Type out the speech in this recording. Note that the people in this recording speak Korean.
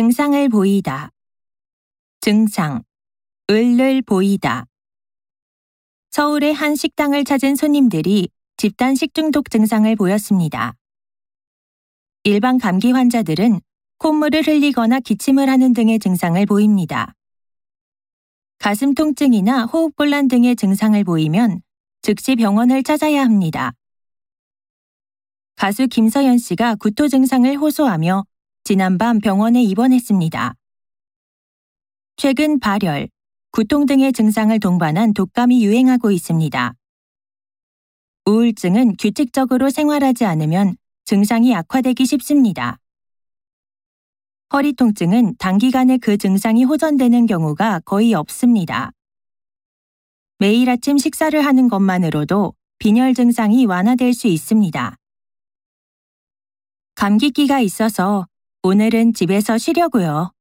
증상을 보이다. 증상. 을을 보이다. 서울의 한 식당을 찾은 손님들이 집단 식중독 증상을 보였습니다. 일반 감기 환자들은 콧물을 흘리거나 기침을 하는 등의 증상을 보입니다. 가슴 통증이나 호흡곤란 등의 증상을 보이면 즉시 병원을 찾아야 합니다. 가수 김서연 씨가 구토 증상을 호소하며 지난밤 병원에 입원했습니다. 최근 발열, 구통 등의 증상을 동반한 독감이 유행하고 있습니다. 우울증은 규칙적으로 생활하지 않으면 증상이 악화되기 쉽습니다. 허리 통증은 단기간에 그 증상이 호전되는 경우가 거의 없습니다. 매일 아침 식사를 하는 것만으로도 빈혈 증상이 완화될 수 있습니다. 감기기가 있어서 오늘은 집에서 쉬려고요.